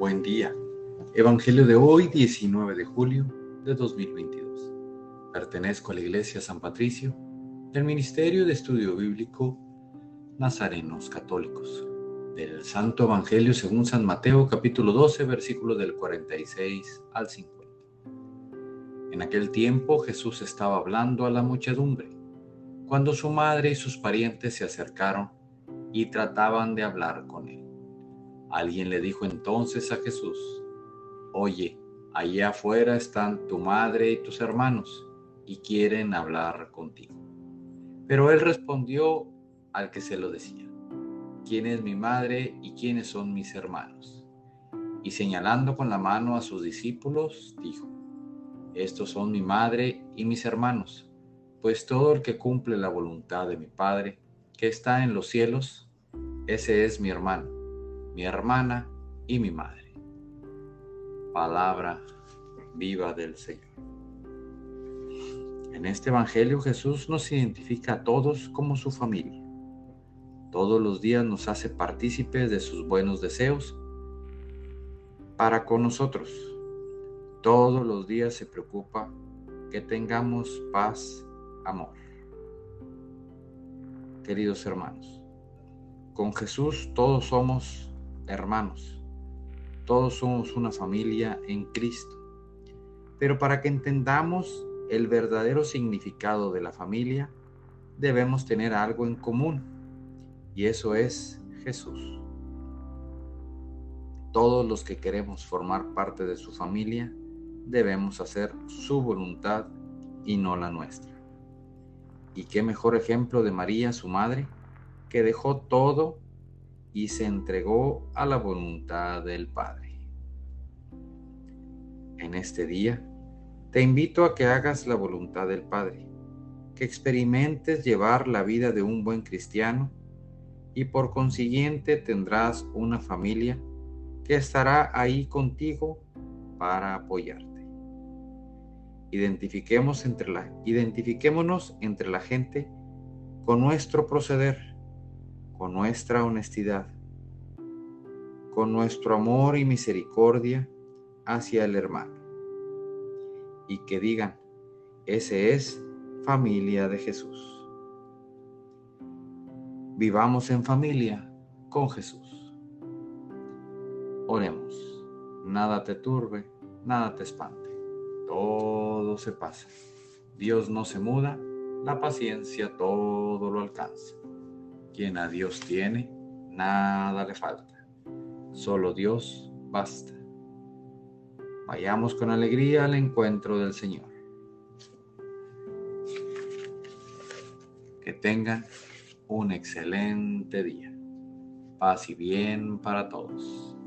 Buen día. Evangelio de hoy, 19 de julio de 2022. Pertenezco a la Iglesia San Patricio del Ministerio de Estudio Bíblico Nazarenos Católicos. Del Santo Evangelio según San Mateo capítulo 12 versículo del 46 al 50. En aquel tiempo Jesús estaba hablando a la muchedumbre, cuando su madre y sus parientes se acercaron y trataban de hablar con él. Alguien le dijo entonces a Jesús, Oye, allá afuera están tu madre y tus hermanos y quieren hablar contigo. Pero él respondió al que se lo decía, ¿quién es mi madre y quiénes son mis hermanos? Y señalando con la mano a sus discípulos, dijo, estos son mi madre y mis hermanos, pues todo el que cumple la voluntad de mi Padre, que está en los cielos, ese es mi hermano mi hermana y mi madre. Palabra viva del Señor. En este Evangelio Jesús nos identifica a todos como su familia. Todos los días nos hace partícipes de sus buenos deseos para con nosotros. Todos los días se preocupa que tengamos paz, amor. Queridos hermanos, con Jesús todos somos hermanos. Todos somos una familia en Cristo. Pero para que entendamos el verdadero significado de la familia, debemos tener algo en común, y eso es Jesús. Todos los que queremos formar parte de su familia, debemos hacer su voluntad y no la nuestra. Y qué mejor ejemplo de María, su madre, que dejó todo y se entregó a la voluntad del Padre. En este día, te invito a que hagas la voluntad del Padre, que experimentes llevar la vida de un buen cristiano y por consiguiente tendrás una familia que estará ahí contigo para apoyarte. Identifiquemos entre la, identifiquémonos entre la gente con nuestro proceder con nuestra honestidad, con nuestro amor y misericordia hacia el hermano. Y que digan, ese es familia de Jesús. Vivamos en familia con Jesús. Oremos. Nada te turbe, nada te espante. Todo se pasa. Dios no se muda, la paciencia todo lo alcanza. Quien a Dios tiene, nada le falta. Solo Dios basta. Vayamos con alegría al encuentro del Señor. Que tengan un excelente día. Paz y bien para todos.